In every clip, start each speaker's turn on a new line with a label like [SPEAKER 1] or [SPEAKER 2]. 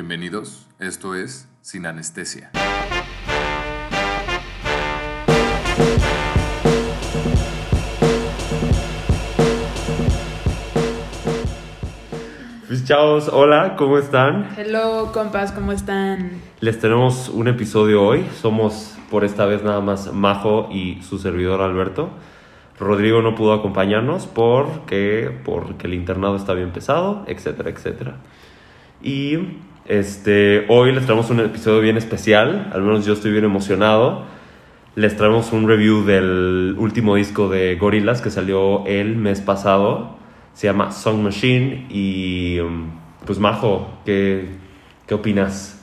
[SPEAKER 1] Bienvenidos, esto es Sin Anestesia.
[SPEAKER 2] Pues chavos, hola, ¿cómo están?
[SPEAKER 3] Hello, compas, ¿cómo están?
[SPEAKER 2] Les tenemos un episodio hoy. Somos por esta vez nada más Majo y su servidor Alberto. Rodrigo no pudo acompañarnos porque, porque el internado está bien pesado, etcétera, etcétera. Y este, hoy les traemos un episodio bien especial, al menos yo estoy bien emocionado. Les traemos un review del último disco de Gorillaz que salió el mes pasado. Se llama Song Machine y um, pues Majo, ¿qué, qué opinas?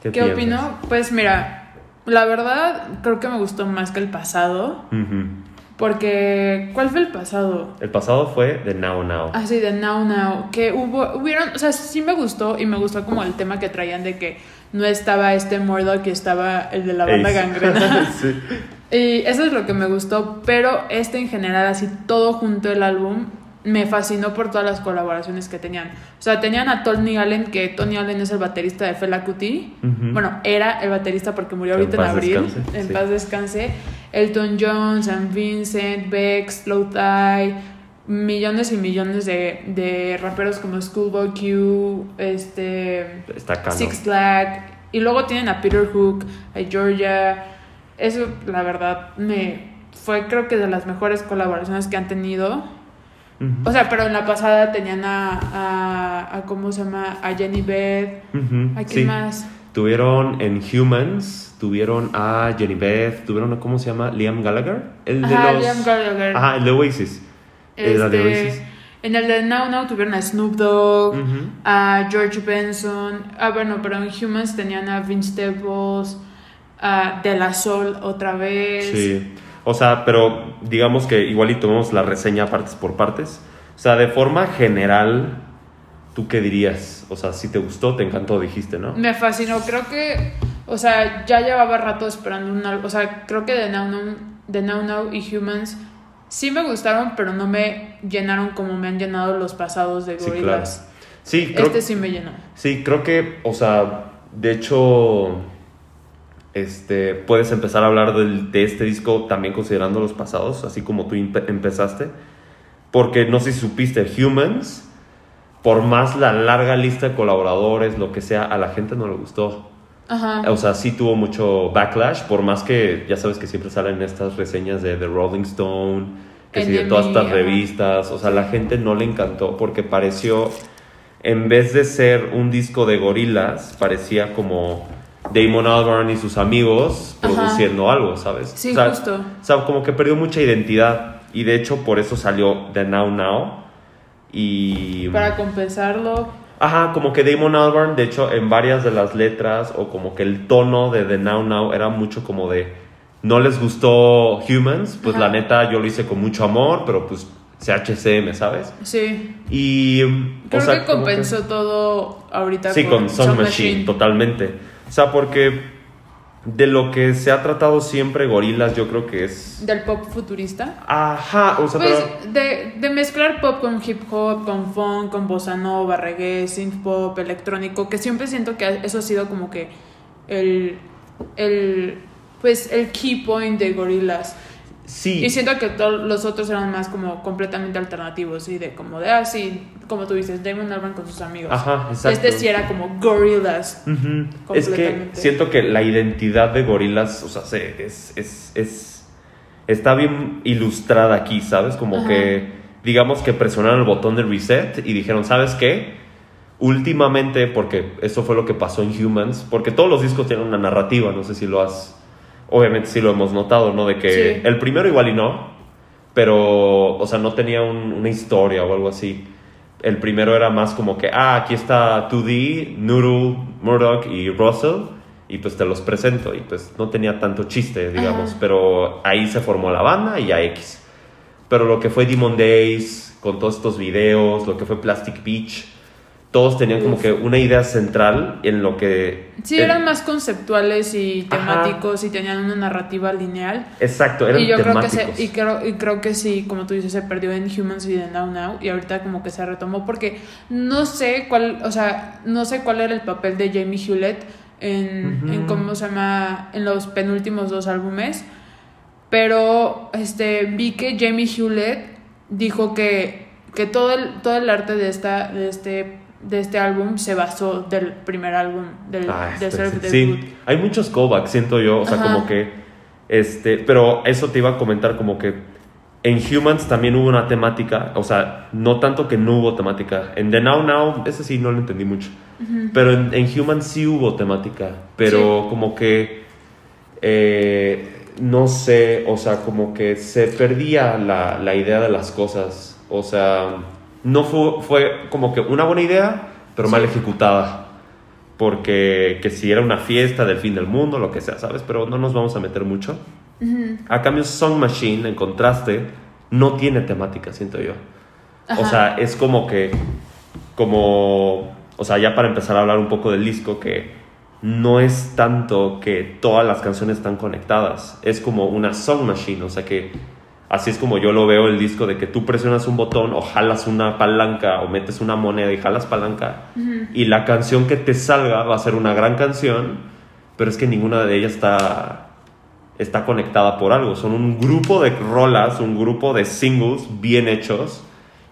[SPEAKER 3] ¿Qué,
[SPEAKER 2] piensas?
[SPEAKER 3] opino? Pues mira, la verdad creo que me gustó más que el pasado. Porque, ¿cuál fue el pasado?
[SPEAKER 2] El pasado fue de Now Now.
[SPEAKER 3] Ah, sí, de Now Now. Que hubo, hubieron, o sea, sí me gustó y me gustó como el tema que traían de que no estaba este Murdoch y estaba el de la banda
[SPEAKER 2] Ace.
[SPEAKER 3] gangrena.
[SPEAKER 2] sí.
[SPEAKER 3] Y eso es lo que me gustó, pero este en general, así todo junto el álbum, me fascinó por todas las colaboraciones que tenían. O sea, tenían a Tony Allen, que Tony Allen es el baterista de Fela Kuti. Bueno, era el baterista porque murió
[SPEAKER 2] en
[SPEAKER 3] ahorita en abril.
[SPEAKER 2] descanse,
[SPEAKER 3] en
[SPEAKER 2] sí.
[SPEAKER 3] paz descanse. Elton John, San Vincent, Bex, Slow Tie, millones y millones de, de raperos como Schoolboy Q, este. Six Flag. Y luego tienen a Peter Hook, a Georgia. Eso, la verdad, me fue creo que de las mejores colaboraciones que han tenido.
[SPEAKER 2] Ujú.
[SPEAKER 3] O sea, pero en la pasada tenían a, a, a ¿cómo se llama? A Jenny Beth.
[SPEAKER 2] Ujú,
[SPEAKER 3] ¿A quién
[SPEAKER 2] sí.
[SPEAKER 3] más?
[SPEAKER 2] Tuvieron en Humans, tuvieron a Jenny Beth, tuvieron a, ¿cómo se llama? Liam Gallagher. El de
[SPEAKER 3] Ajá,
[SPEAKER 2] los...
[SPEAKER 3] Liam Gallagher.
[SPEAKER 2] Ajá, el de Oasis. De
[SPEAKER 3] Este,
[SPEAKER 2] Oasis.
[SPEAKER 3] en el de Now Now tuvieron a Snoop Dogg,
[SPEAKER 2] Ujú.
[SPEAKER 3] a George Benson. Ah, bueno, pero en Humans tenían a Vince Staples, a De La Soul otra vez.
[SPEAKER 2] Sí. O sea, pero digamos que igual y tomamos la reseña partes por partes. O sea, de forma general, ¿tú qué dirías? O sea, si te gustó, te encantó, dijiste, ¿no?
[SPEAKER 3] Me fascinó, creo que, o sea, ya llevaba rato esperando un álbum, o sea, creo que de Now Now, de Now Now y Humans sí me gustaron, pero no me llenaron como me han llenado los pasados de
[SPEAKER 2] Sí, claro.
[SPEAKER 3] Gorillaz.
[SPEAKER 2] Sí, creo,
[SPEAKER 3] Este sí me llenó.
[SPEAKER 2] sí, creo que, o sea, de hecho, este, puedes empezar a hablar del- de este disco también considerando los pasados, así como tú empe- empezaste. Porque no sé si supiste, Humans, por más la larga lista de colaboradores, lo que sea, a la gente no le gustó.
[SPEAKER 3] Ajá.
[SPEAKER 2] O sea, sí tuvo mucho backlash, por más que ya sabes que siempre salen estas reseñas de The Rolling Stone, que sí, de todas estas
[SPEAKER 3] ajá.
[SPEAKER 2] revistas. O sea, la gente no le encantó porque pareció, en vez de ser un disco de gorilas, parecía como Damon Albarn y sus amigos
[SPEAKER 3] Ajá.
[SPEAKER 2] produciendo algo, ¿sabes?
[SPEAKER 3] Sí,
[SPEAKER 2] o sea,
[SPEAKER 3] justo.
[SPEAKER 2] O sea, como que perdió mucha identidad y de hecho por eso salió The Now Now. Y...
[SPEAKER 3] Para compensarlo.
[SPEAKER 2] Ajá, como que Damon Albarn, de hecho, en varias de las letras, o como que el tono de The Now Now era mucho como de no les gustó Humans, pues
[SPEAKER 3] Ajá.
[SPEAKER 2] la neta yo lo hice con mucho amor, pero pues CHCM, ¿sabes?
[SPEAKER 3] Sí.
[SPEAKER 2] Y.
[SPEAKER 3] Creo
[SPEAKER 2] o sea,
[SPEAKER 3] que compensó todo ahorita
[SPEAKER 2] Sí, con Song Machine, totalmente. O sea, porque de lo que se ha tratado siempre Gorilas, yo creo que es.
[SPEAKER 3] Del pop futurista.
[SPEAKER 2] Ajá, o sea,
[SPEAKER 3] Pues
[SPEAKER 2] pero.
[SPEAKER 3] de, de mezclar pop con hip hop, con funk, con bossa nova, reggae, synth pop, electrónico, que siempre siento que eso ha sido como que el, el pues el key point de Gorillaz.
[SPEAKER 2] Sí.
[SPEAKER 3] Y siento que todos los otros eran más como completamente alternativos, y de como de así, como tú dices, Damon Albarn con sus amigos.
[SPEAKER 2] Ajá, exacto.
[SPEAKER 3] Este sí era como Gorillaz.
[SPEAKER 2] Ujú. Es que siento que la identidad de gorilas, o sea, se- es, es, es- está bien ilustrada aquí, ¿sabes? Como
[SPEAKER 3] Ajá.
[SPEAKER 2] que, digamos que presionaron el botón de reset y dijeron, ¿sabes qué? Últimamente, porque eso fue lo que pasó en Humans, porque todos los discos tienen una narrativa, no sé si lo has, obviamente sí lo hemos notado, ¿no? De que
[SPEAKER 3] Sí.
[SPEAKER 2] el primero igual y no, pero, o sea, no tenía un- una historia o algo así. El primero era más como que, ah, aquí está 2D, Noodle, Murdoch y Russell, y pues te los presento. Y pues no tenía tanto chiste, digamos,
[SPEAKER 3] Ajá.
[SPEAKER 2] pero ahí se formó la banda y ya X. Pero lo que fue Demon Days, con todos estos videos, lo que fue Plastic Beach, todos tenían como que una idea central en lo que...
[SPEAKER 3] Sí, eran más conceptuales y
[SPEAKER 2] Ajá.
[SPEAKER 3] temáticos y tenían una narrativa lineal.
[SPEAKER 2] Exacto, eran
[SPEAKER 3] y yo creo que se, y creo, y creo que sí, como tú dices, se perdió en Humans y en Now Now y ahorita como que se retomó porque no sé cuál, o sea, no sé cuál era el papel de Jamie Hewlett en, en cómo se llama en los penúltimos dos álbumes, pero este vi que Jamie Hewlett dijo que, que todo el todo el arte de esta de este de este álbum se basó del primer álbum del
[SPEAKER 2] Ah,
[SPEAKER 3] de
[SPEAKER 2] este,
[SPEAKER 3] Self
[SPEAKER 2] sí,
[SPEAKER 3] Debut.
[SPEAKER 2] hay muchos callbacks, siento yo, o sea,
[SPEAKER 3] Ajá.
[SPEAKER 2] como que, este, pero eso te iba a comentar como que en Humans también hubo una temática, o sea, no tanto que no hubo temática, en The Now Now, ese sí no lo entendí mucho, pero en, en Humans sí hubo temática, pero como que, eh, no sé, o sea, como que se perdía la, la idea de las cosas, o sea, no fue, fue como que una buena idea, pero mal ejecutada porque que si era una fiesta del fin del mundo, lo que sea, ¿sabes? Pero no nos vamos a meter mucho. A cambio, Song Machine, en contraste, no tiene temática, siento yo. O sea, es como que, como, o sea, ya para empezar a hablar un poco del disco, que no es tanto que todas las canciones están conectadas, es como una Song Machine, o sea que así es como yo lo veo el disco, de que tú presionas un botón o jalas una palanca o metes una moneda y jalas palanca y la canción que te salga va a ser una gran canción, pero es que ninguna de ellas está, está conectada por algo. Son un grupo de rolas, un grupo de singles bien hechos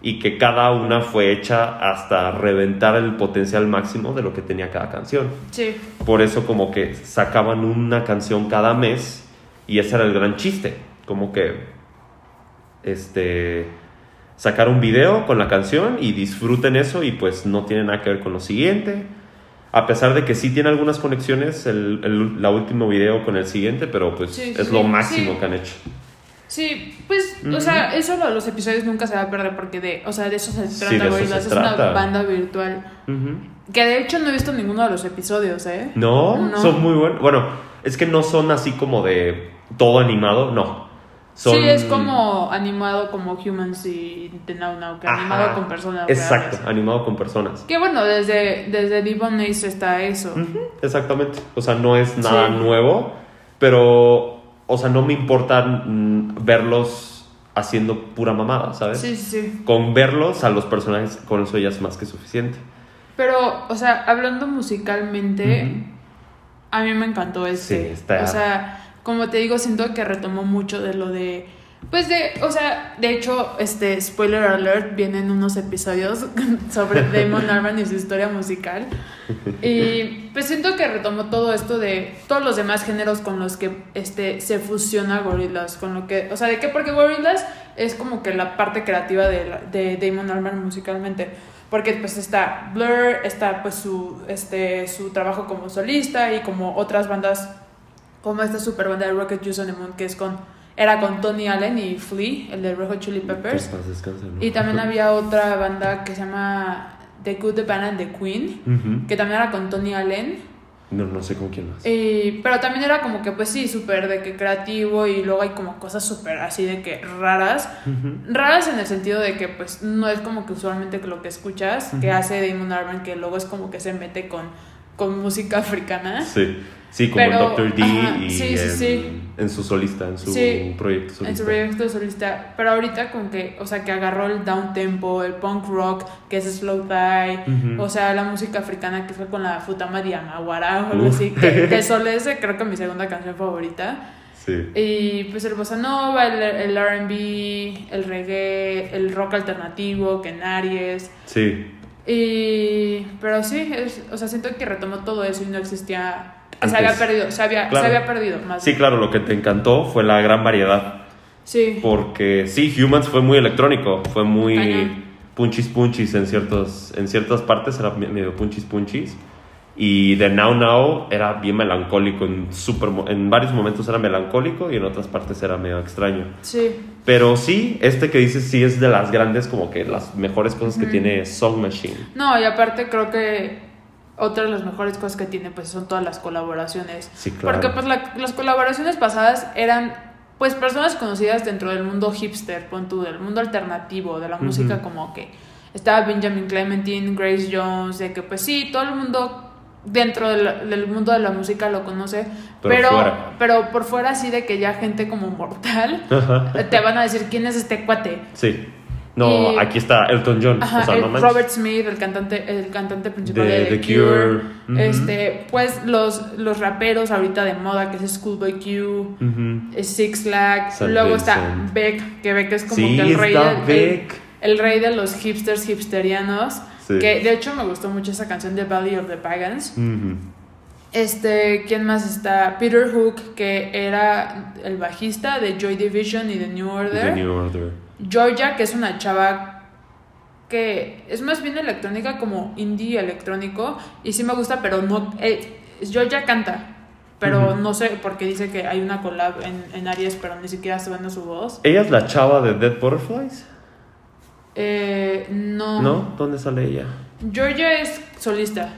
[SPEAKER 2] y que cada una fue hecha hasta reventar el potencial máximo de lo que tenía cada canción.
[SPEAKER 3] Sí.
[SPEAKER 2] Por eso como que sacaban una canción cada mes y ese era el gran chiste, como que este sacar un video con la canción y disfruten eso y pues no tiene nada que ver con lo siguiente. A pesar de que sí tiene algunas conexiones el, el la último video con el siguiente, pero pues
[SPEAKER 3] Sí,
[SPEAKER 2] es
[SPEAKER 3] sí,
[SPEAKER 2] lo máximo
[SPEAKER 3] Sí.
[SPEAKER 2] que han hecho.
[SPEAKER 3] Sí, pues, o sea, eso los episodios nunca se va a perder porque de, o sea, de eso se trata
[SPEAKER 2] de eso
[SPEAKER 3] Gorillaz,
[SPEAKER 2] se
[SPEAKER 3] es una banda virtual. Que de hecho no he visto ninguno de los episodios, ¿eh?
[SPEAKER 2] No,
[SPEAKER 3] No.
[SPEAKER 2] son muy buenos. Bueno, es que no son así como de todo animado, no. Son...
[SPEAKER 3] Sí, es como animado como Humans y The Now Now, que
[SPEAKER 2] Ajá.
[SPEAKER 3] animado con personas
[SPEAKER 2] Exacto,
[SPEAKER 3] reales.
[SPEAKER 2] animado con personas.
[SPEAKER 3] Que bueno, desde, desde Devon Ace está eso.
[SPEAKER 2] Exactamente. O sea, no es nada
[SPEAKER 3] Sí.
[SPEAKER 2] nuevo, pero, o sea, no me importa mm, verlos haciendo pura mamada, ¿sabes?
[SPEAKER 3] Sí, sí, sí.
[SPEAKER 2] Con verlos a los personajes, con eso ya es más que suficiente.
[SPEAKER 3] Pero, o sea, hablando musicalmente, a mí me encantó este.
[SPEAKER 2] Sí, está-
[SPEAKER 3] O sea, como te digo, siento que retomó mucho de lo de. Pues de, o sea, de hecho, este, spoiler alert, vienen unos episodios sobre Damon Albarn y su historia musical. Y pues siento que retomó todo esto de todos los demás géneros con los que este, se fusiona Gorillaz, con lo que, o sea, ¿de qué? Porque Gorillaz es como que la parte creativa de, la- de Damon Albarn musicalmente. Porque pues está Blur, está pues su, este, su trabajo como solista y como otras bandas, como esta super banda de Rocket Juice on the Moon, que es con, era con Tony Allen y Flea, el de Hot Chili Peppers. Y también había otra banda que se llama The Good, The Bad and The Queen, que también era con Tony Allen.
[SPEAKER 2] No, no sé con quién más.
[SPEAKER 3] Y, pero también era como que, pues sí, súper de que creativo y luego hay como cosas súper así de que raras. Raras en el sentido de que, pues, no es como que usualmente lo que escuchas, que hace Damon Albarn, que luego es como que se mete con, con música africana.
[SPEAKER 2] Sí, sí, como
[SPEAKER 3] Pero,
[SPEAKER 2] en Doctor D
[SPEAKER 3] ajá,
[SPEAKER 2] y
[SPEAKER 3] sí, sí,
[SPEAKER 2] en,
[SPEAKER 3] sí.
[SPEAKER 2] en su solista, en su proyecto
[SPEAKER 3] En
[SPEAKER 2] solista.
[SPEAKER 3] su proyecto solista. Pero ahorita con que, o sea, que agarró el down tempo, el punk rock, que es slow
[SPEAKER 2] Ujú.
[SPEAKER 3] o sea, la música africana que fue con la Futama Diamaguara o algo
[SPEAKER 2] Uf.
[SPEAKER 3] así, que, que Sol es creo que mi segunda canción favorita.
[SPEAKER 2] Sí.
[SPEAKER 3] Y pues el bossa nova, el, el RB, el reggae, el rock alternativo, Aries.
[SPEAKER 2] Sí.
[SPEAKER 3] Y. Pero sí, es, o sea, siento que retomó todo eso y no existía.
[SPEAKER 2] Antes.
[SPEAKER 3] Se había perdido, se había,
[SPEAKER 2] Claro.
[SPEAKER 3] se había perdido más.
[SPEAKER 2] Sí, claro, lo que te encantó fue la gran variedad.
[SPEAKER 3] Sí.
[SPEAKER 2] Porque sí, Humans fue muy electrónico, fue muy
[SPEAKER 3] Cañón.
[SPEAKER 2] punchis punchis en, ciertos, en ciertas partes, era me- medio punchis punchis. Y de Now Now era bien melancólico, en, super, en varios momentos era melancólico y en otras partes era medio extraño.
[SPEAKER 3] Sí.
[SPEAKER 2] Pero sí, este que dices sí es de las grandes, como que las mejores cosas que tiene Song Machine.
[SPEAKER 3] No, y aparte creo que otra de las mejores cosas que tiene pues son todas las colaboraciones.
[SPEAKER 2] Sí, claro.
[SPEAKER 3] Porque pues la- las colaboraciones pasadas eran pues personas conocidas dentro del mundo hipster, pon tú, del mundo alternativo, de la música como que estaba Benjamin Clementine, Grace Jones, de que pues sí, todo el mundo dentro del, del mundo de la música lo conoce,
[SPEAKER 2] Pero
[SPEAKER 3] pero,
[SPEAKER 2] fuera.
[SPEAKER 3] pero por fuera sí de que ya gente como mortal te van a decir quién es este cuate.
[SPEAKER 2] Sí. No,
[SPEAKER 3] Y-
[SPEAKER 2] aquí está Elton John.
[SPEAKER 3] Ajá,
[SPEAKER 2] o sea,
[SPEAKER 3] el
[SPEAKER 2] no manches.
[SPEAKER 3] Robert Smith, el cantante, el cantante principal
[SPEAKER 2] De
[SPEAKER 3] de,
[SPEAKER 2] The
[SPEAKER 3] The, Cure. Este, pues los, los raperos ahorita de moda, que es Schoolboy Q, es Six Flags,
[SPEAKER 2] San
[SPEAKER 3] luego está. Beck, que Beck es como
[SPEAKER 2] Sí,
[SPEAKER 3] que el rey, del-
[SPEAKER 2] Beck.
[SPEAKER 3] El, el rey de los hipsters hipsterianos.
[SPEAKER 2] Sí.
[SPEAKER 3] Que de hecho me gustó mucho esa canción de Valley of the Pagans. Este, ¿quién más está? Peter Hook, que era el bajista de Joy Division y de New Order.
[SPEAKER 2] The New Order.
[SPEAKER 3] Georgia, que es una chava que es más bien electrónica, como indie electrónico, y sí me gusta, pero no. eh, Georgia canta, pero no sé, porque dice que hay una collab en, en Aries, pero ni siquiera se viendo su voz.
[SPEAKER 2] ¿Ella es la chava de Dead Butterflies?
[SPEAKER 3] Eh, no.
[SPEAKER 2] ¿No? ¿Dónde sale ella?
[SPEAKER 3] Georgia es solista.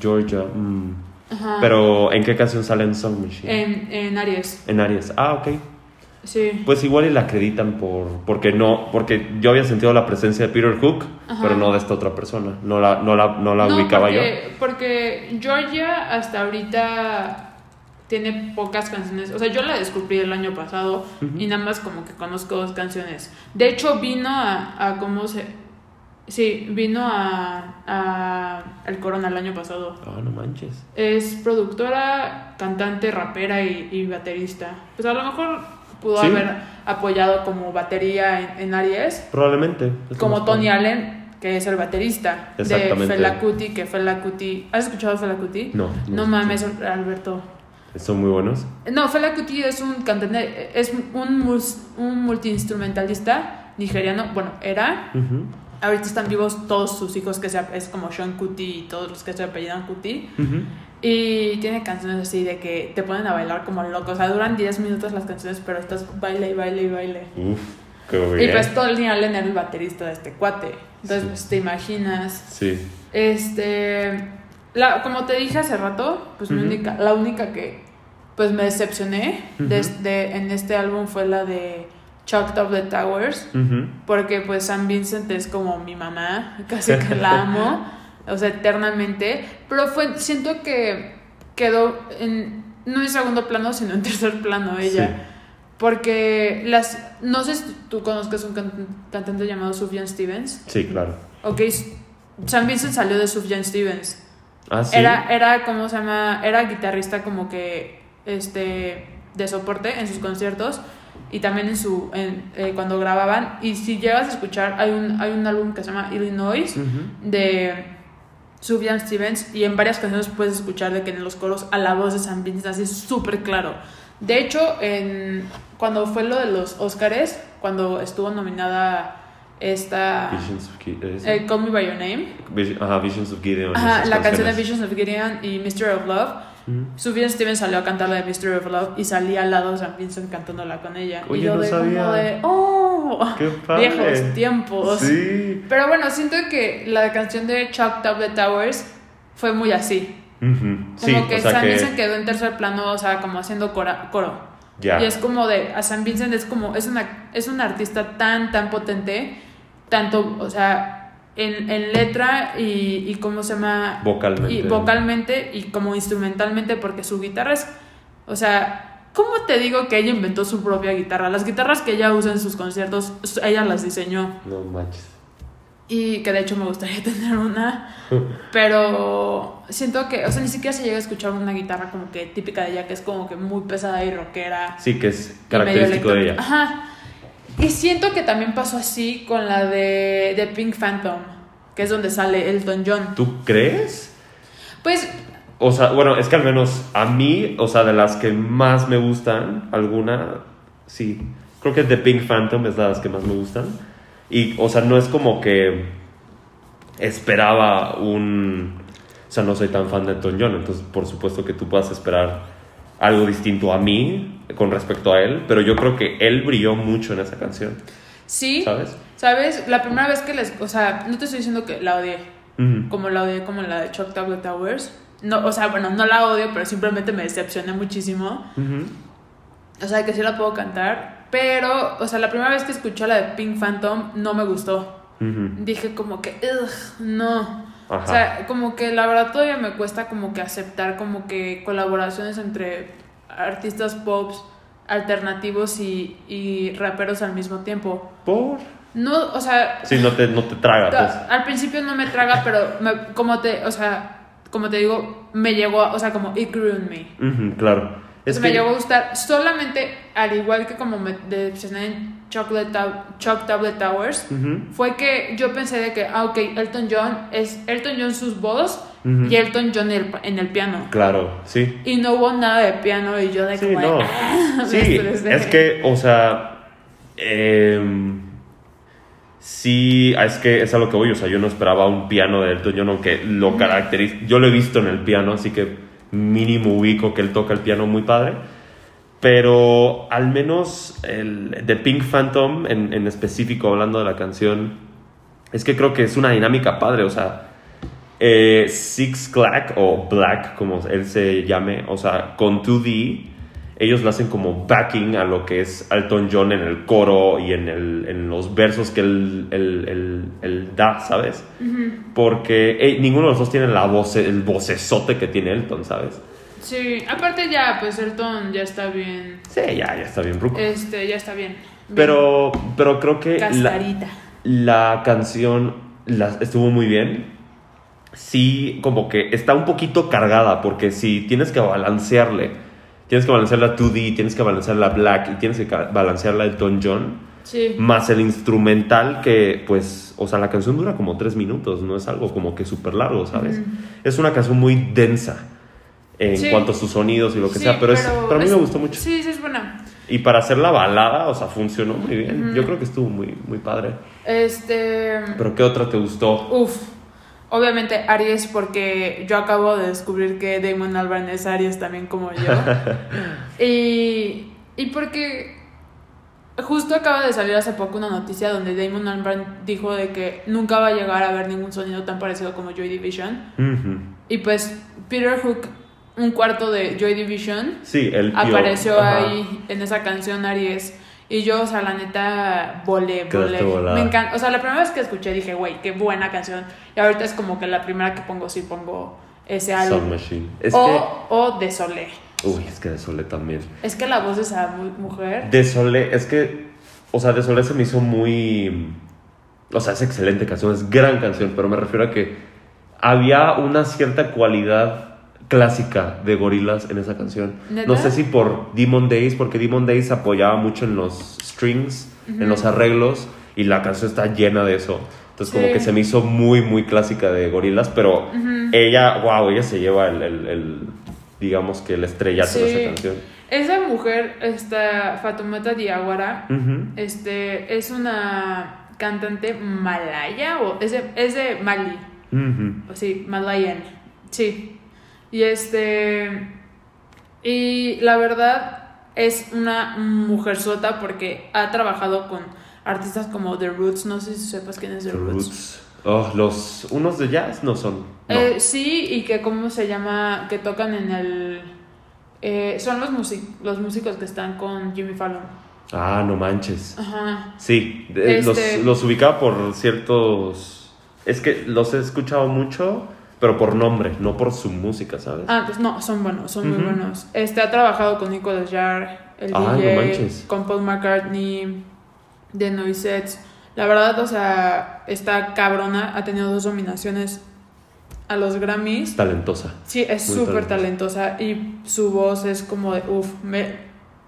[SPEAKER 2] Georgia. mm.
[SPEAKER 3] Ajá.
[SPEAKER 2] Pero, ¿en qué canción sale en Song Machine?
[SPEAKER 3] En, en Aries,
[SPEAKER 2] En Aries. Ah, ok.
[SPEAKER 3] Sí.
[SPEAKER 2] Pues igual y la acreditan por porque no porque yo había sentido la presencia de Peter Hook,
[SPEAKER 3] Ajá.
[SPEAKER 2] pero no de esta otra persona. No la no la no la
[SPEAKER 3] no,
[SPEAKER 2] ubicaba yo.
[SPEAKER 3] porque, porque Georgia hasta ahorita tiene pocas canciones. O sea, yo la descubrí el año pasado y nada más como que conozco dos canciones. De hecho, vino a, a cómo se... Sí, vino a, a el Corona el año pasado.
[SPEAKER 2] Ah, no manches.
[SPEAKER 3] Es productora, cantante, rapera y, y baterista. Pues a lo mejor pudo
[SPEAKER 2] Sí.
[SPEAKER 3] haber apoyado como batería en, en Aries,
[SPEAKER 2] Probablemente.
[SPEAKER 3] Como Tony. Allen, que es el baterista de. Fela Kuti, que Fela Kuti... ¿Has escuchado Fela Kuti?
[SPEAKER 2] No.
[SPEAKER 3] No mames, Alberto.
[SPEAKER 2] Son muy buenos.
[SPEAKER 3] No, Fela Kuti es un cantante, es un, un multiinstrumentalista nigeriano. Bueno, era. Ahorita están vivos todos sus hijos, que se, es como Sean Kuti y todos los que se apellidan Kuti.
[SPEAKER 2] ujú.
[SPEAKER 3] Y tiene canciones así de que te ponen a bailar como locos. O sea, duran 10 minutos las canciones, pero estás baile y baile y baile.
[SPEAKER 2] Uf, qué
[SPEAKER 3] Y
[SPEAKER 2] bien.
[SPEAKER 3] pues Tony Allen era el baterista de este cuate. Entonces,
[SPEAKER 2] Sí.
[SPEAKER 3] pues te imaginas.
[SPEAKER 2] Sí.
[SPEAKER 3] Este, la, como te dije hace rato, pues mi única, la única que pues me decepcioné
[SPEAKER 2] Ujú.
[SPEAKER 3] desde, en este álbum fue la de Chalked Up the Towers, porque pues San Vincent es como mi mamá, casi que la amo, o sea, eternamente, pero fue, siento que quedó en, no en segundo plano, sino en tercer plano ella.
[SPEAKER 2] Sí.
[SPEAKER 3] Porque las. No sé si tú conozcas un can- cantante llamado Sufjan Stevens.
[SPEAKER 2] Sí, claro.
[SPEAKER 3] Ok, Sam Vincent salió de Sufjan Stevens.
[SPEAKER 2] Ah, sí.
[SPEAKER 3] Era, era, ¿cómo se llama? Era guitarrista como que, este, de soporte en sus conciertos y también en su, en, eh, cuando grababan. Y si llegas a escuchar, hay un, hay un álbum que se llama Illinois
[SPEAKER 2] Ujú.
[SPEAKER 3] de Sufjan Stevens y en varias canciones puedes escuchar de que en los coros a la voz de Sam Vincent así súper claro. De hecho, en, cuando fue lo de los Oscars, cuando estuvo nominada esta
[SPEAKER 2] Visions of Gideon.
[SPEAKER 3] eh, Call Me By Your Name,
[SPEAKER 2] Ajá, Visions of Gideon.
[SPEAKER 3] Ajá, la canción de
[SPEAKER 2] canciones.
[SPEAKER 3] Visions of Gideon y Mystery of Love.
[SPEAKER 2] Ujú.
[SPEAKER 3] Sufjan Stevens salió a cantar la de Mystery of Love y salía al lado de Sam Vincent cantándola con ella.
[SPEAKER 2] Oye,
[SPEAKER 3] y yo
[SPEAKER 2] no
[SPEAKER 3] de
[SPEAKER 2] sabía.
[SPEAKER 3] como de, ¡oh!
[SPEAKER 2] Qué padre.
[SPEAKER 3] Viejos tiempos.
[SPEAKER 2] Sí.
[SPEAKER 3] Pero bueno, siento que la canción de Chalked Up the Towers fue muy así. Como
[SPEAKER 2] Sí,
[SPEAKER 3] que
[SPEAKER 2] o sea
[SPEAKER 3] San
[SPEAKER 2] que
[SPEAKER 3] Vincent quedó en tercer plano, o sea, como haciendo cora- coro.
[SPEAKER 2] ya.
[SPEAKER 3] Y es como de, a San Vincent es como, es una, es un artista tan, tan potente, tanto, o sea, en, en letra y, y cómo se llama...
[SPEAKER 2] Vocalmente.
[SPEAKER 3] Y vocalmente y como instrumentalmente, porque su guitarra es, o sea, ¿cómo te digo que ella inventó su propia guitarra? Las guitarras que ella usa en sus conciertos, ella las diseñó.
[SPEAKER 2] No manches.
[SPEAKER 3] Y que de hecho me gustaría tener una. Pero siento que, o sea, ni siquiera se llega a escuchar una guitarra como que típica de ella, que es como que muy pesada y rockera.
[SPEAKER 2] Sí, que es característico de ella.
[SPEAKER 3] Ajá. Y siento que también pasó así con la de, de Pink Phantom, que es donde sale Elton John.
[SPEAKER 2] ¿Tú crees?
[SPEAKER 3] Pues
[SPEAKER 2] O sea, bueno, es que al menos a mí, o sea, de las que más me gustan, alguna, sí. Creo que The Pink Phantom es de las que más me gustan. Y, o sea, no es como que esperaba un... O sea, no soy tan fan de Elton John, entonces por supuesto que tú puedas esperar algo distinto a mí con respecto a él, pero yo creo que él brilló mucho en esa canción,
[SPEAKER 3] sí,
[SPEAKER 2] ¿sabes?
[SPEAKER 3] ¿sabes? La primera vez que les, o sea, no te estoy diciendo que la odié,
[SPEAKER 2] Ujú.
[SPEAKER 3] como la odié como la de Chuck Tablet Towers. No, o sea, bueno, no la odio, pero simplemente me decepcioné muchísimo.
[SPEAKER 2] Ujú.
[SPEAKER 3] O sea, que sí la puedo cantar. Pero, o sea, la primera vez que escuché la de Pink Phantom no me gustó.
[SPEAKER 2] Ujú.
[SPEAKER 3] dije como que, "Ugh, no.
[SPEAKER 2] Ajá.
[SPEAKER 3] O sea, como que la verdad todavía me cuesta como que aceptar como que colaboraciones entre artistas pops alternativos y, y raperos al mismo tiempo.
[SPEAKER 2] Por.
[SPEAKER 3] No, o sea,
[SPEAKER 2] Sí, no te, no te traga, pues.
[SPEAKER 3] al principio no me traga, pero me- como te, o sea, como te digo, me llegó, a- o sea, como it grew in me.
[SPEAKER 2] Claro. Es
[SPEAKER 3] me
[SPEAKER 2] que-
[SPEAKER 3] llegó a gustar solamente, al igual que como me decepcioné en Chocolate Choc Tablet Towers, fue que yo pensé de que, ah, ok, Elton John es Elton John sus voz y Elton John el- en el piano.
[SPEAKER 2] Claro, sí.
[SPEAKER 3] Y no hubo nada de piano y yo de
[SPEAKER 2] Sí,
[SPEAKER 3] como,
[SPEAKER 2] no.
[SPEAKER 3] "Ah",
[SPEAKER 2] Sí, es que, o sea, em, sí, es que es a lo que voy, o sea, yo no esperaba un piano de Elton John, aunque lo caracteriza, yo lo he visto en el piano, así que mínimo ubico que él toca el piano muy padre, pero al menos el de Pink Phantom, en, en específico, hablando de la canción, es que creo que es una dinámica padre, o sea, eh, Six Clack o Black, como él se llame, o sea, con 2D, ellos lo hacen como backing a lo que es Elton John en el coro y en, el- en los versos que él, él- él- él da, ¿sabes? Porque eh, ninguno de los dos tiene la voz, el vocesote que tiene Elton, ¿sabes?
[SPEAKER 3] Sí, aparte ya, pues Elton ya está bien,
[SPEAKER 2] Sí, ya, ya está bien, Ruco.
[SPEAKER 3] este, ya está bien. bien
[SPEAKER 2] Pero, pero creo que la, la canción la- estuvo muy bien. Sí, como que está un poquito cargada, porque si tienes que balancearle, tienes que balancear la 2D, tienes que balancear la Black y tienes que balancear la Elton John,
[SPEAKER 3] Sí.
[SPEAKER 2] más el instrumental que, pues, o sea, la canción dura como tres minutos, no es algo como que súper largo, ¿sabes? Es una canción muy densa en
[SPEAKER 3] Sí.
[SPEAKER 2] cuanto a sus sonidos y lo que
[SPEAKER 3] Sí,
[SPEAKER 2] sea, pero, es, pero a mí
[SPEAKER 3] es-
[SPEAKER 2] me gustó mucho.
[SPEAKER 3] Sí, sí, es buena.
[SPEAKER 2] Y para hacer la balada, o sea, funcionó muy bien. Yo creo que estuvo muy, muy padre.
[SPEAKER 3] Este.
[SPEAKER 2] ¿Pero qué otra te gustó?
[SPEAKER 3] Uf. Obviamente Aries, porque yo acabo de descubrir que Damon Albarn es Aries también como yo. y, y porque justo acaba de salir hace poco una noticia donde Damon Albarn dijo de que nunca va a llegar a ver ningún sonido tan parecido como Joy Division. Y pues Peter Hook, un cuarto de Joy Division,
[SPEAKER 2] Sí, el
[SPEAKER 3] apareció ahí en esa canción Aries. Y yo, o sea, la neta, volé, volé. Me encanta. O sea, la primera vez que escuché dije, güey, qué buena canción. Y ahorita es como que la primera que pongo, sí pongo ese álbum.
[SPEAKER 2] Es
[SPEAKER 3] O, o de Solé.
[SPEAKER 2] que. Uy, es que de Solé también.
[SPEAKER 3] Es que la voz de esa mu- mujer.
[SPEAKER 2] De Solé, es que. O sea, de Solé se me hizo muy. O sea, es excelente canción, es gran canción, pero me refiero a que había una cierta cualidad clásica de gorilas en esa canción.
[SPEAKER 3] ¿Neta?
[SPEAKER 2] No sé si por Demon Days, porque Demon Days apoyaba mucho en los strings, en los arreglos, y la canción está llena de eso. Entonces, como que se me hizo muy, muy clásica de gorilas, pero ella, wow, ella se lleva el, el- el, digamos que el estrellato de esa canción.
[SPEAKER 3] Esa mujer, esta Fatumata Diawara, este, es una cantante malaya o es de, es de Mali. Sí, Malayan. Sí. Y este. Y la verdad es una mujer sota porque ha trabajado con artistas como The Roots. No sé si sepas quién es The,
[SPEAKER 2] The
[SPEAKER 3] Roots.
[SPEAKER 2] Roots. Oh, los unos de jazz no son. No.
[SPEAKER 3] Eh, sí, y que cómo se llama, que tocan en el... eh, son los, music los músicos que están con Jimmy Fallon.
[SPEAKER 2] Ah, no manches.
[SPEAKER 3] Ajá.
[SPEAKER 2] Sí, de-
[SPEAKER 3] Este-
[SPEAKER 2] los, los ubicaba por ciertos. Es que los he escuchado mucho, pero por nombre, no por su música, ¿sabes?
[SPEAKER 3] Ah, pues no, son buenos, son muy buenos. Este ha trabajado con Nicolas Jarre, el
[SPEAKER 2] Ah,
[SPEAKER 3] DJ,
[SPEAKER 2] no
[SPEAKER 3] con Paul McCartney, de Noisettes. La verdad, o sea, está cabrona, ha tenido dos nominaciones a los Grammys.
[SPEAKER 2] Talentosa.
[SPEAKER 3] Sí, es súper talentosa y su voz es como de, uff, me,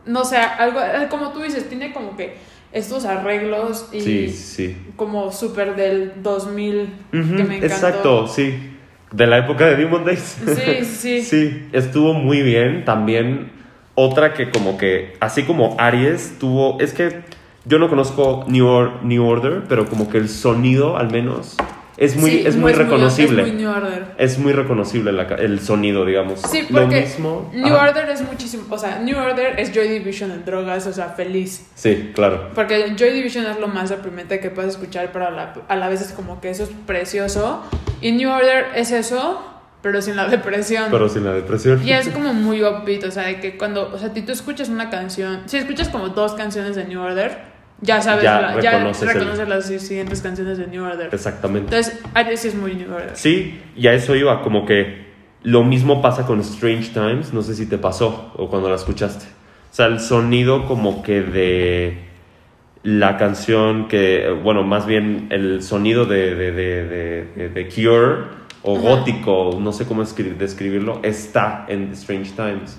[SPEAKER 3] no sé, algo, eh, como tú dices, tiene como que estos arreglos y
[SPEAKER 2] Sí, sí.
[SPEAKER 3] como súper del 2000
[SPEAKER 2] Ujú,
[SPEAKER 3] que me encantó.
[SPEAKER 2] Exacto, sí. De la época de Demon Days.
[SPEAKER 3] Sí, sí.
[SPEAKER 2] Sí, estuvo muy bien. También otra que como que, así como Aries tuvo, es que yo no conozco New, Or- New Order, pero como que el sonido al menos es muy,
[SPEAKER 3] Sí,
[SPEAKER 2] es muy reconocible.
[SPEAKER 3] es muy New Order.
[SPEAKER 2] Es muy reconocible la el sonido, digamos.
[SPEAKER 3] Sí,
[SPEAKER 2] Lo
[SPEAKER 3] porque
[SPEAKER 2] mismo.
[SPEAKER 3] New
[SPEAKER 2] Ajá.
[SPEAKER 3] Order es muchísimo, o sea, New Order es Joy Division en drogas, o sea, feliz.
[SPEAKER 2] Sí, claro.
[SPEAKER 3] Porque Joy Division es lo más deprimente que puedes escuchar, pero a la, a la vez es como que eso es precioso. Y New Order es eso, pero sin la depresión.
[SPEAKER 2] Pero sin la depresión.
[SPEAKER 3] Y es como muy upbeat, o sea, de que cuando, o sea, si tú escuchas una canción, si escuchas como dos canciones de New Order, ya sabes,
[SPEAKER 2] Ya
[SPEAKER 3] la- ya
[SPEAKER 2] reconoces el-
[SPEAKER 3] reconoces las siguientes canciones de New Order.
[SPEAKER 2] Exactamente.
[SPEAKER 3] Entonces, Aries sí es muy New Order.
[SPEAKER 2] Sí, y a eso iba, como que lo mismo pasa con Strange Times, no sé si te pasó o cuando la escuchaste. O sea, el sonido como que de la canción que, bueno, más bien el sonido de, de, de, de- Cure o
[SPEAKER 3] Ajá.
[SPEAKER 2] gótico, no sé cómo escri- describirlo, está en Strange Times.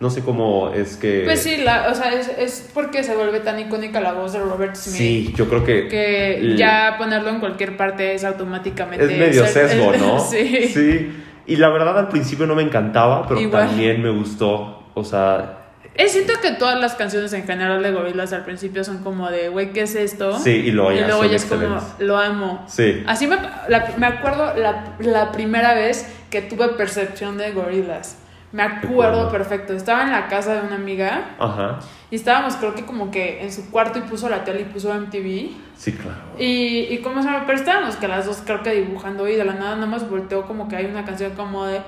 [SPEAKER 2] No sé cómo es que...
[SPEAKER 3] Pues sí, la, o sea, es, es porque se vuelve tan icónica la voz de Robert Smith.
[SPEAKER 2] Sí, yo creo que...
[SPEAKER 3] Que ya ponerlo en cualquier parte es automáticamente.
[SPEAKER 2] Es medio
[SPEAKER 3] ser-
[SPEAKER 2] sesgo,
[SPEAKER 3] es-
[SPEAKER 2] ¿no?
[SPEAKER 3] sí.
[SPEAKER 2] Y la verdad al principio no me encantaba, pero
[SPEAKER 3] Igual.
[SPEAKER 2] también me gustó. O sea,
[SPEAKER 3] Eh, siento que todas las canciones en general de Gorillaz al principio son como de, güey, ¿qué es esto?
[SPEAKER 2] Sí, y luego ya
[SPEAKER 3] luego
[SPEAKER 2] son
[SPEAKER 3] ya es como, lo amo.
[SPEAKER 2] sí.
[SPEAKER 3] Así me, la- me acuerdo la, la primera vez que tuve percepción de Gorillaz. Me acuerdo perfecto. Estaba en la casa de una amiga
[SPEAKER 2] Ajá.
[SPEAKER 3] y estábamos, creo que como que en su cuarto y puso la tele y puso MTV.
[SPEAKER 2] Sí, claro.
[SPEAKER 3] Y, y cómo se llama, pero estábamos que las dos creo que dibujando y de la nada nada más volteó como que hay una canción como de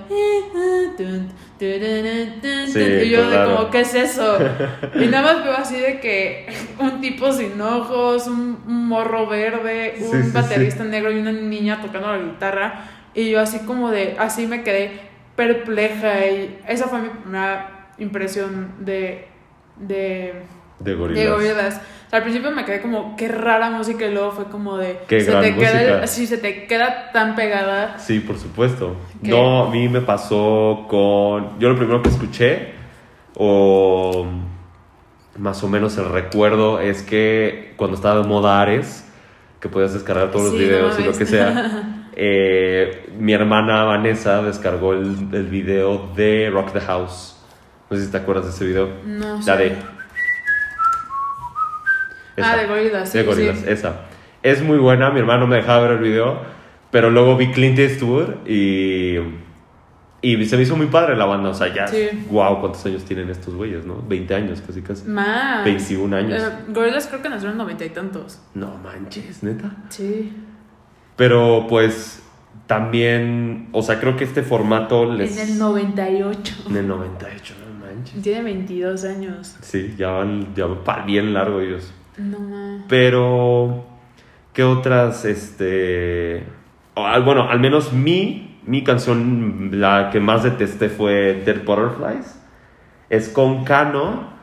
[SPEAKER 2] Sí,
[SPEAKER 3] y yo de
[SPEAKER 2] claro.
[SPEAKER 3] como ¿qué es eso? y nada más veo así de que un tipo sin ojos, un, un morro verde, un
[SPEAKER 2] Sí, sí,
[SPEAKER 3] baterista negro y una niña tocando la guitarra y yo así como de así me quedé perpleja y esa fue mi primera impresión de de
[SPEAKER 2] De
[SPEAKER 3] de
[SPEAKER 2] gorilas.
[SPEAKER 3] Gorillaz. O sea, al principio me quedé como, qué rara música y luego fue como de...
[SPEAKER 2] Qué
[SPEAKER 3] se
[SPEAKER 2] gran
[SPEAKER 3] te queda,
[SPEAKER 2] música.
[SPEAKER 3] Sí, se te queda tan pegada.
[SPEAKER 2] Sí, por supuesto.
[SPEAKER 3] ¿Qué?
[SPEAKER 2] No, a mí me pasó con... Yo lo primero que escuché, o más o menos el recuerdo, es que cuando estaba de moda Ares, que podías descargar todos los videos
[SPEAKER 3] no
[SPEAKER 2] y lo que sea, eh, mi hermana Vanessa descargó el, el video de Rock the House. No sé si te acuerdas de ese video.
[SPEAKER 3] No.
[SPEAKER 2] La de...
[SPEAKER 3] Ah, de Gorillaz, sí,
[SPEAKER 2] de Gorillaz,
[SPEAKER 3] sí.
[SPEAKER 2] esa. Es muy buena, mi hermano me dejaba ver el video, pero luego vi Clint Eastwood y, y se me hizo muy padre la banda, o sea, ya,
[SPEAKER 3] Sí.
[SPEAKER 2] wow, cuántos años tienen estos güeyes, ¿no? 20 años, casi casi.
[SPEAKER 3] Más.
[SPEAKER 2] 21 años.
[SPEAKER 3] Eh, Gorillaz creo que nació en noventa y tantos.
[SPEAKER 2] No manches, neta.
[SPEAKER 3] Sí.
[SPEAKER 2] Pero pues también, o sea, creo que este formato les...
[SPEAKER 3] En el 98.
[SPEAKER 2] En el 98, no manches.
[SPEAKER 3] Tiene 22 años.
[SPEAKER 2] Sí, ya van, ya van bien largo ellos.
[SPEAKER 3] No mames.
[SPEAKER 2] Pero, ¿qué otras, este... o al- Bueno, al menos mi, mi canción, la que más detesté fue Dead Butterflies. Es con Kano,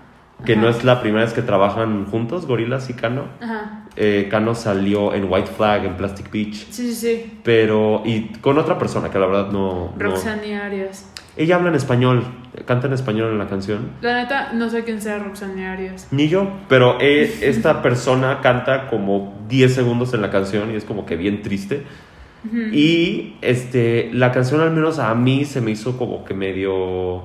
[SPEAKER 2] que
[SPEAKER 3] Ajá.
[SPEAKER 2] no es la primera vez que trabajan juntos, Gorillaz y Kano.
[SPEAKER 3] Ajá.
[SPEAKER 2] Eh, Kano salió en White Flag, en Plastic Beach.
[SPEAKER 3] Sí, sí, sí.
[SPEAKER 2] Pero, y con otra persona que la verdad no... no-
[SPEAKER 3] Roxanne Arias.
[SPEAKER 2] Ella habla en español, canta en español en la canción.
[SPEAKER 3] La neta, no sé quién sea Roxanne Arias.
[SPEAKER 2] Ni yo, pero eh, esta persona canta como 10 segundos en la canción y es como que bien triste. Y este, la canción al menos a mí se me hizo como que medio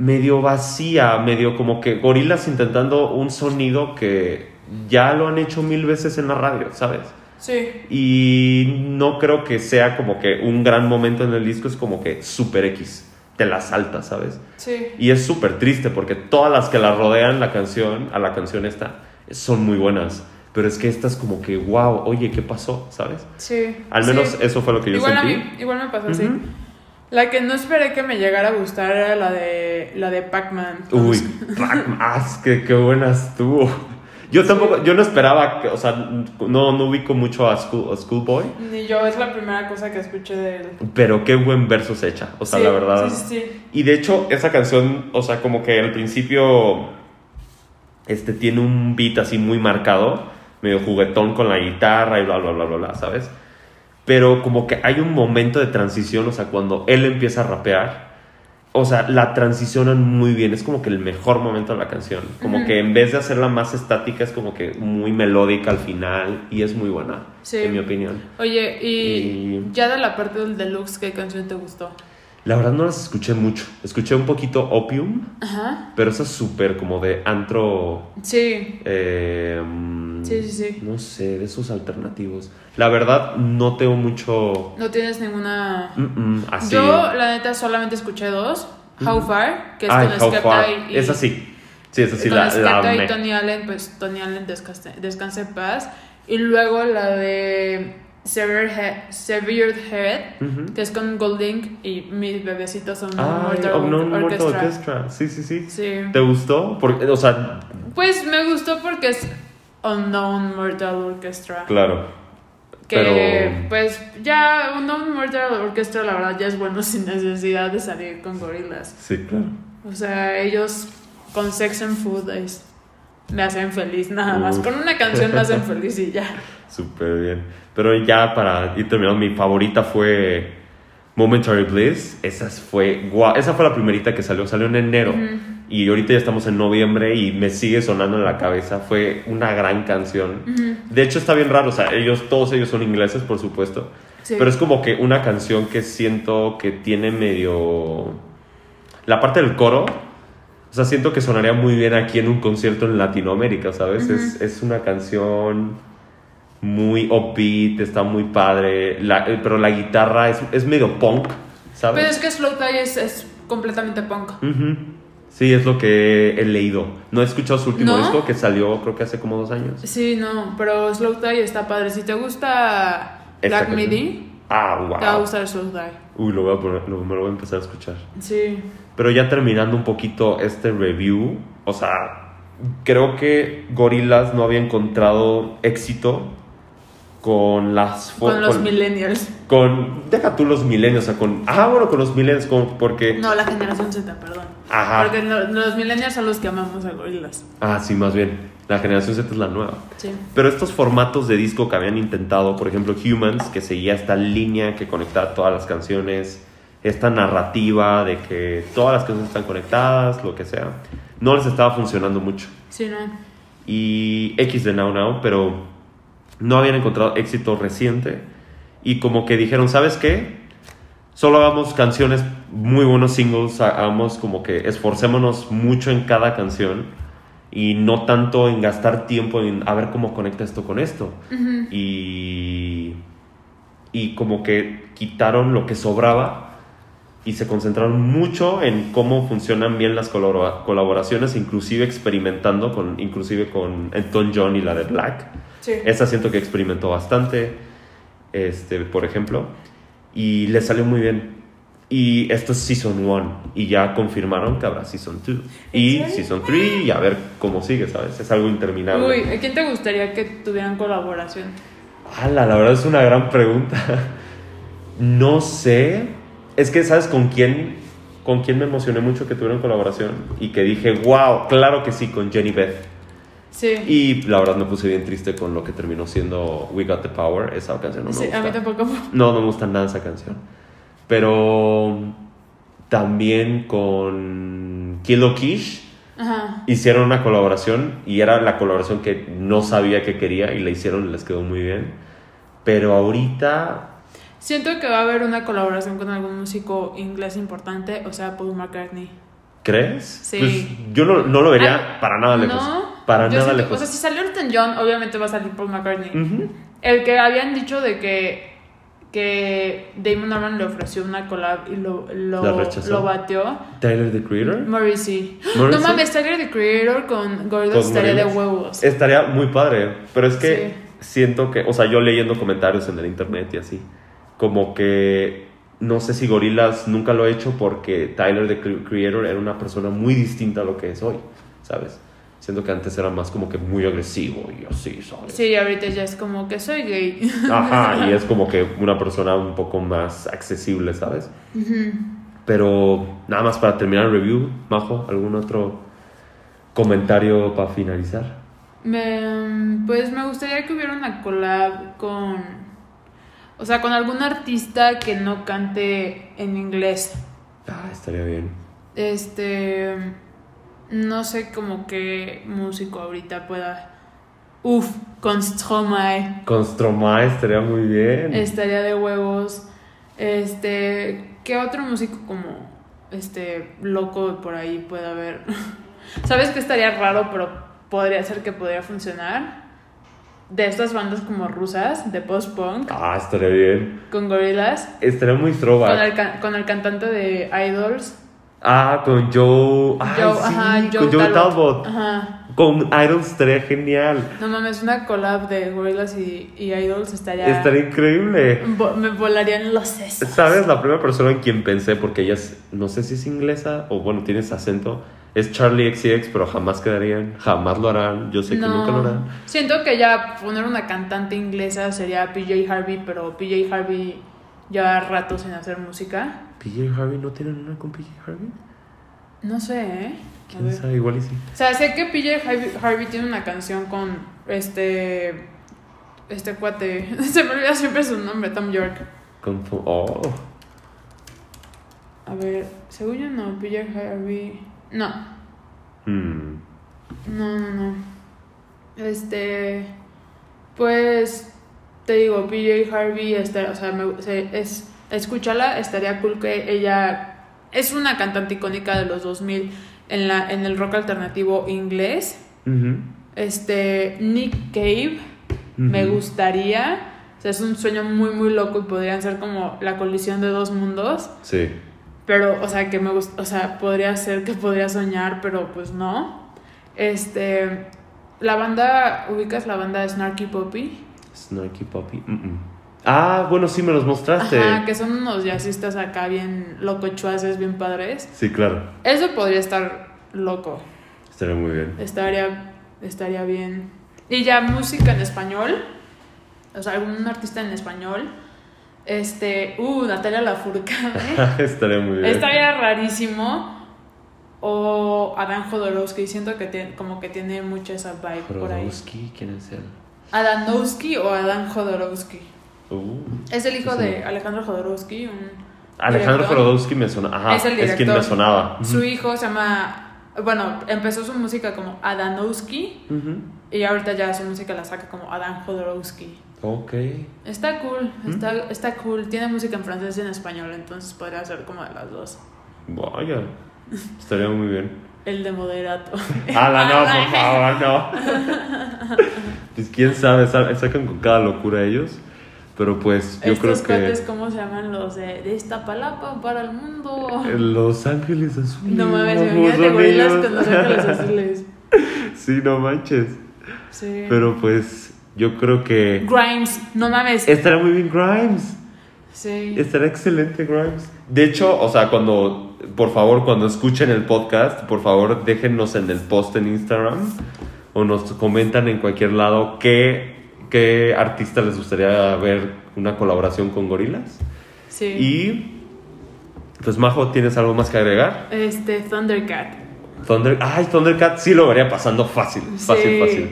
[SPEAKER 2] medio vacía, medio como que gorilas intentando un sonido que ya lo han hecho mil veces en la radio, ¿sabes?
[SPEAKER 3] Sí.
[SPEAKER 2] Y no creo que sea como que un gran momento en el disco, es como que super X, te la salta, ¿sabes?
[SPEAKER 3] Sí.
[SPEAKER 2] Y es súper triste porque todas las que la rodean la canción, a la canción esta, son muy buenas. Pero es que esta es como que, wow, oye, ¿qué pasó? ¿Sabes?
[SPEAKER 3] Sí.
[SPEAKER 2] Al menos
[SPEAKER 3] Sí.
[SPEAKER 2] eso fue lo que yo
[SPEAKER 3] igual
[SPEAKER 2] sentí.
[SPEAKER 3] A mí, igual me pasó así.
[SPEAKER 2] Ujú.
[SPEAKER 3] La que no esperé que me llegara a gustar era la de la de Pac-Man.
[SPEAKER 2] Uy, Pac-Man, ah, que qué buena estuvo. Yo tampoco, yo no esperaba, que, o sea, no, no ubico mucho a, School, a Schoolboy,
[SPEAKER 3] Ni yo, es la primera cosa que escuché de él.
[SPEAKER 2] pero qué buen verso se echa, o sea,
[SPEAKER 3] Sí,
[SPEAKER 2] la verdad.
[SPEAKER 3] Sí, sí, sí.
[SPEAKER 2] Y de hecho, esa canción, o sea, como que al principio este, tiene un beat así muy marcado, medio juguetón con la guitarra y bla, bla, bla, bla, bla, ¿sabes? Pero como que hay un momento de transición, o sea, cuando él empieza a rapear, o sea, la transicionan muy bien, es como que el mejor momento de la canción. Como que en vez de hacerla más estática, es como que muy melódica al final y es muy buena,
[SPEAKER 3] Sí.
[SPEAKER 2] en mi opinión.
[SPEAKER 3] Oye, y,
[SPEAKER 2] Y-
[SPEAKER 3] ya de la parte del deluxe, ¿qué canción te gustó?
[SPEAKER 2] La verdad no las escuché mucho, escuché un poquito Opium.
[SPEAKER 3] Ajá.
[SPEAKER 2] Pero eso es súper como de antro.
[SPEAKER 3] Sí.
[SPEAKER 2] eh,
[SPEAKER 3] Sí, sí, sí.
[SPEAKER 2] No sé, de esos alternativos. La verdad, no tengo mucho.
[SPEAKER 3] No tienes ninguna.
[SPEAKER 2] mm, mm, así.
[SPEAKER 3] Yo, la neta, solamente escuché dos. How Far, que es
[SPEAKER 2] Ay,
[SPEAKER 3] con Skepta y.
[SPEAKER 2] Esa sí. Sí, esa sí
[SPEAKER 3] con
[SPEAKER 2] la, la
[SPEAKER 3] y. Tony Allen, pues Tony Allen descanse, descanse en paz. Y luego la de Severed Head, Severed Head que es con Golding y mis bebecitos son
[SPEAKER 2] no,
[SPEAKER 3] Or-
[SPEAKER 2] Mortal
[SPEAKER 3] Orchestra.
[SPEAKER 2] Orchestra. Sí, sí, sí.
[SPEAKER 3] Sí.
[SPEAKER 2] ¿Te gustó? Porque, o sea,
[SPEAKER 3] Pues me gustó porque es Unknown Mortal Orchestra.
[SPEAKER 2] Claro.
[SPEAKER 3] Que
[SPEAKER 2] Pero-
[SPEAKER 3] pues ya Unknown Mortal Orchestra la verdad ya es bueno sin necesidad de salir con gorilas.
[SPEAKER 2] Sí, claro.
[SPEAKER 3] O sea, ellos con Sex and Food es- me hacen feliz nada más.
[SPEAKER 2] Uf.
[SPEAKER 3] Con una canción me hacen feliz y ya.
[SPEAKER 2] Súper bien. Pero ya para ir terminando, mi favorita fue Momentary Bliss. Esa fue, guau, esa fue la primerita que salió, salió en enero. Y ahorita ya estamos en noviembre y me sigue sonando en la cabeza. Fue una gran canción. De hecho está bien raro, o sea, ellos, todos ellos son ingleses, por supuesto.
[SPEAKER 3] Sí.
[SPEAKER 2] Pero es como que una canción que siento que tiene medio... La parte del coro, o sea, siento que sonaría muy bien aquí en un concierto en Latinoamérica, ¿sabes? es, es una canción muy upbeat, está muy padre, la- eh, pero la guitarra es, es medio punk, ¿sabes?
[SPEAKER 3] Pero es que Slow Tie es, es completamente punk.
[SPEAKER 2] Sí, es lo que he leído. No he escuchado su último
[SPEAKER 3] ¿No?
[SPEAKER 2] disco que salió creo que hace como dos años.
[SPEAKER 3] Sí, no, pero Slow Tie está padre. Si te gusta Black. Midi,
[SPEAKER 2] Ah,
[SPEAKER 3] te va a
[SPEAKER 2] wow.
[SPEAKER 3] gustar Tie.
[SPEAKER 2] Uy, lo voy a poner, lo- me lo voy a empezar a escuchar.
[SPEAKER 3] Sí.
[SPEAKER 2] Pero ya terminando un poquito este review, o sea, creo que Gorillaz no había encontrado éxito con las
[SPEAKER 3] Con los millennials.
[SPEAKER 2] con deja tú los milenios, o sea, con ah, bueno, con los milenios como porque
[SPEAKER 3] No, la generación Z, perdón.
[SPEAKER 2] Ajá.
[SPEAKER 3] Porque lo- los millennials son los que amamos a gorilas.
[SPEAKER 2] Ah, sí, más bien. La generación Z es la nueva.
[SPEAKER 3] Sí.
[SPEAKER 2] Pero estos formatos de disco que habían intentado, por ejemplo, Humans, que seguía esta línea que conectaba todas las canciones, esta narrativa de que todas las canciones están conectadas, lo que sea, no les estaba funcionando mucho.
[SPEAKER 3] Sí, no.
[SPEAKER 2] Y X de Now Now, pero no habían encontrado éxito reciente. Y como que dijeron, ¿sabes qué? Solo hagamos canciones, muy buenos singles, hagamos como que esforcémonos mucho en cada canción y no tanto en gastar tiempo en a ver cómo conecta esto con esto. Y, y como que quitaron lo que sobraba y se concentraron mucho en cómo funcionan bien las colabora- colaboraciones, inclusive experimentando con, inclusive con Elton John y la de Black.
[SPEAKER 3] Sí.
[SPEAKER 2] Esa siento que experimentó bastante, este, por ejemplo, y le salió muy bien. Y esto es Season 1 y ya confirmaron que habrá Season 2 y? Season 3 y a ver cómo sigue, ¿sabes? Es algo interminable.
[SPEAKER 3] Uy, ¿a quién te gustaría que tuvieran colaboración?
[SPEAKER 2] Ala, la verdad es una gran pregunta. No sé. Es que, ¿sabes con quién? Con quién me emocioné mucho que tuvieran colaboración y que dije, wow, claro que sí, con Jenny Beth.
[SPEAKER 3] Sí.
[SPEAKER 2] Y la verdad me puse bien triste con lo que terminó siendo We Got the Power. Esa canción no me
[SPEAKER 3] Sí,
[SPEAKER 2] gusta.
[SPEAKER 3] a mí tampoco.
[SPEAKER 2] No, no me gusta nada esa canción. Pero también con Kilo Kish
[SPEAKER 3] Ajá.
[SPEAKER 2] hicieron una colaboración y era la colaboración que no sabía que quería y la hicieron y les quedó muy bien. Pero ahorita
[SPEAKER 3] Siento que va a haber una colaboración con algún músico inglés importante, o sea, Paul McCartney.
[SPEAKER 2] ¿Crees?
[SPEAKER 3] Sí.
[SPEAKER 2] Pues yo no, no lo vería
[SPEAKER 3] Ah,
[SPEAKER 2] para nada lejos.
[SPEAKER 3] No,
[SPEAKER 2] para nada
[SPEAKER 3] siento-
[SPEAKER 2] lejos.
[SPEAKER 3] O sea, si salió Elton John, obviamente va a salir Paul McCartney. El que habían dicho de que, que Damon Albarn le ofreció una collab y lo, lo, lo bateó.
[SPEAKER 2] Tyler the Creator.
[SPEAKER 3] Morrissey.
[SPEAKER 2] Morrissey.
[SPEAKER 3] No mames, Tyler the Creator con
[SPEAKER 2] Con
[SPEAKER 3] estaría de huevos.
[SPEAKER 2] Estaría muy padre, pero es que
[SPEAKER 3] Sí.
[SPEAKER 2] siento que, o sea, yo leyendo comentarios en el internet y así, como que no sé si Gorillaz nunca lo ha hecho porque Tyler the Cre- Creator era una persona muy distinta a lo que es hoy, ¿sabes? Siento que antes era más como que muy agresivo y así, ¿sabes?
[SPEAKER 3] Sí, ahorita ya es como que soy gay.
[SPEAKER 2] Ajá, y es como que una persona un poco más accesible, ¿sabes? Pero nada más para terminar el review, Majo, ¿algún otro comentario para finalizar?
[SPEAKER 3] Me, pues me gustaría que hubiera una collab con. O sea, con algún artista que no cante en inglés.
[SPEAKER 2] Ah, estaría bien.
[SPEAKER 3] Este. No sé como qué músico ahorita pueda. Uf, con Stromae.
[SPEAKER 2] Con Stromae estaría muy bien.
[SPEAKER 3] Estaría de huevos. Este. ¿Qué otro músico como. Este. Loco por ahí puede haber? ¿Sabes que estaría raro, pero podría ser que podría funcionar? De estas bandas como rusas, de post-punk,
[SPEAKER 2] Ah, estaría bien.
[SPEAKER 3] con gorilas.
[SPEAKER 2] Estaría muy
[SPEAKER 3] Con el, con el cantante de Idols.
[SPEAKER 2] Ah, con Joe. Ay,
[SPEAKER 3] Joe,
[SPEAKER 2] sí,
[SPEAKER 3] ajá, Joe
[SPEAKER 2] con Joe
[SPEAKER 3] Talbot.
[SPEAKER 2] Talbot.
[SPEAKER 3] Ajá.
[SPEAKER 2] Con Idols estaría genial.
[SPEAKER 3] No mames, una collab de Gorillaz y, y Idols estaría.
[SPEAKER 2] Estaría increíble.
[SPEAKER 3] Vo- me volarían los sesos.
[SPEAKER 2] ¿Sabes? La primera persona en quien pensé, porque ella es, no sé si es inglesa o bueno, tiene ese acento, Es Charlie XCX, pero jamás quedarían, jamás lo harán. Yo sé que nunca lo harán.
[SPEAKER 3] Siento que ya poner una cantante inglesa sería PJ Harvey, pero PJ Harvey lleva rato sin hacer música.
[SPEAKER 2] ¿PJ Harvey no tienen una con PJ Harvey?
[SPEAKER 3] No sé, ¿eh? A
[SPEAKER 2] ¿Quién
[SPEAKER 3] ver.
[SPEAKER 2] sabe? Igual y sí.
[SPEAKER 3] O sea, sé que PJ Harvey, Harvey tiene una canción con este. Este cuate. Se me olvida siempre su nombre, Tom York.
[SPEAKER 2] Con Oh.
[SPEAKER 3] A ver, según yo no, PJ Harvey. No,
[SPEAKER 2] Hmm.
[SPEAKER 3] no, no, no. Este. Pues. Te digo, PJ Harvey, este, o sea, me- se- es, escúchala, estaría cool que ella. Es una cantante icónica de los 2000 en, la, en el rock alternativo inglés. Este. Nick Cave. Me gustaría. O sea, es un sueño muy, muy loco y podrían ser como la colisión de dos mundos.
[SPEAKER 2] Sí.
[SPEAKER 3] Pero, o sea, que me gusta. O sea, podría ser que podría soñar, pero pues no. Este. La banda. ¿Ubicas la banda Snarky Poppy?
[SPEAKER 2] Snarky Poppy. mm, mm. Ah, bueno, sí me los mostraste.
[SPEAKER 3] Ajá, que son unos jazzistas acá bien locochuaces, bien padres.
[SPEAKER 2] Sí, claro.
[SPEAKER 3] Eso podría estar loco.
[SPEAKER 2] Estaría muy bien.
[SPEAKER 3] Estaría, estaría bien. Y ya música en español. O sea, algún artista en español. Este. Uh, Natalia Lafourcade.
[SPEAKER 2] Estaría muy bien.
[SPEAKER 3] Estaría rarísimo. O Adán Jodorowsky. Siento que tiene, como que tiene mucha esa vibe por ahí.
[SPEAKER 2] Jodorowsky, ¿quién es él?
[SPEAKER 3] Adanowski o Adán Jodorowsky.
[SPEAKER 2] Uh.
[SPEAKER 3] Es el hijo
[SPEAKER 2] Sí.
[SPEAKER 3] de Alejandro Jodorowsky. Un
[SPEAKER 2] Alejandro
[SPEAKER 3] director.
[SPEAKER 2] Jodorowsky me suena. Ajá,
[SPEAKER 3] es el
[SPEAKER 2] es quien me
[SPEAKER 3] director.
[SPEAKER 2] sonaba.
[SPEAKER 3] Su hijo se llama. Bueno, empezó su música como Adanowski. Y ahorita ya su música la saca como Adán Jodorowsky.
[SPEAKER 2] Ok.
[SPEAKER 3] Está cool, está, está cool. Tiene música en francés y en español, entonces podría ser como de las dos.
[SPEAKER 2] Vaya. Estaría muy bien.
[SPEAKER 3] El de moderato.
[SPEAKER 2] ¡Hala, no, por favor, no! Pues quién sabe, sa- sacan con cada locura ellos. Pero pues yo
[SPEAKER 3] Estos
[SPEAKER 2] creo que.
[SPEAKER 3] ¿cómo se llaman los de, de esta palapa para el mundo?
[SPEAKER 2] Los Ángeles Azules.
[SPEAKER 3] No mames, imagínate gorilas con los ángeles azules.
[SPEAKER 2] Sí, no manches.
[SPEAKER 3] Sí.
[SPEAKER 2] Pero pues yo creo que.
[SPEAKER 3] Grimes, no mames.
[SPEAKER 2] Estaría muy bien Grimes.
[SPEAKER 3] Sí.
[SPEAKER 2] Estará excelente Grimes. De hecho, o sea, cuando, por favor, cuando escuchen el podcast, por favor, déjennos en el post en Instagram o nos comentan en cualquier lado qué, qué artista les gustaría ver una colaboración con Gorilas.
[SPEAKER 3] Sí.
[SPEAKER 2] Y, pues, Majo, ¿tienes algo más que agregar?
[SPEAKER 3] Este, Thundercat.
[SPEAKER 2] Thunder, ay, Thundercat sí lo vería pasando fácil, fácil,
[SPEAKER 3] Sí.
[SPEAKER 2] fácil.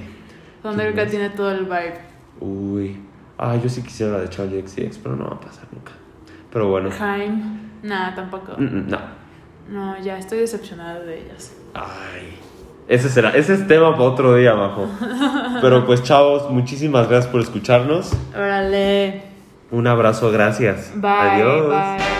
[SPEAKER 3] Thundercat
[SPEAKER 2] Qué
[SPEAKER 3] tiene todo el vibe.
[SPEAKER 2] Uy, ay, yo sí quisiera la de Charlie XCX, pero no va a pasar nunca. Pero bueno,
[SPEAKER 3] Jaime. Nah, tampoco.
[SPEAKER 2] Mm, mm, no.
[SPEAKER 3] No, ya estoy decepcionada de ellas.
[SPEAKER 2] Ay, ese será, ese es tema para otro día, Majo. Pero pues, chavos, muchísimas gracias por escucharnos.
[SPEAKER 3] Órale.
[SPEAKER 2] Un abrazo, gracias.
[SPEAKER 3] Bye.
[SPEAKER 2] Adiós.
[SPEAKER 3] Bye.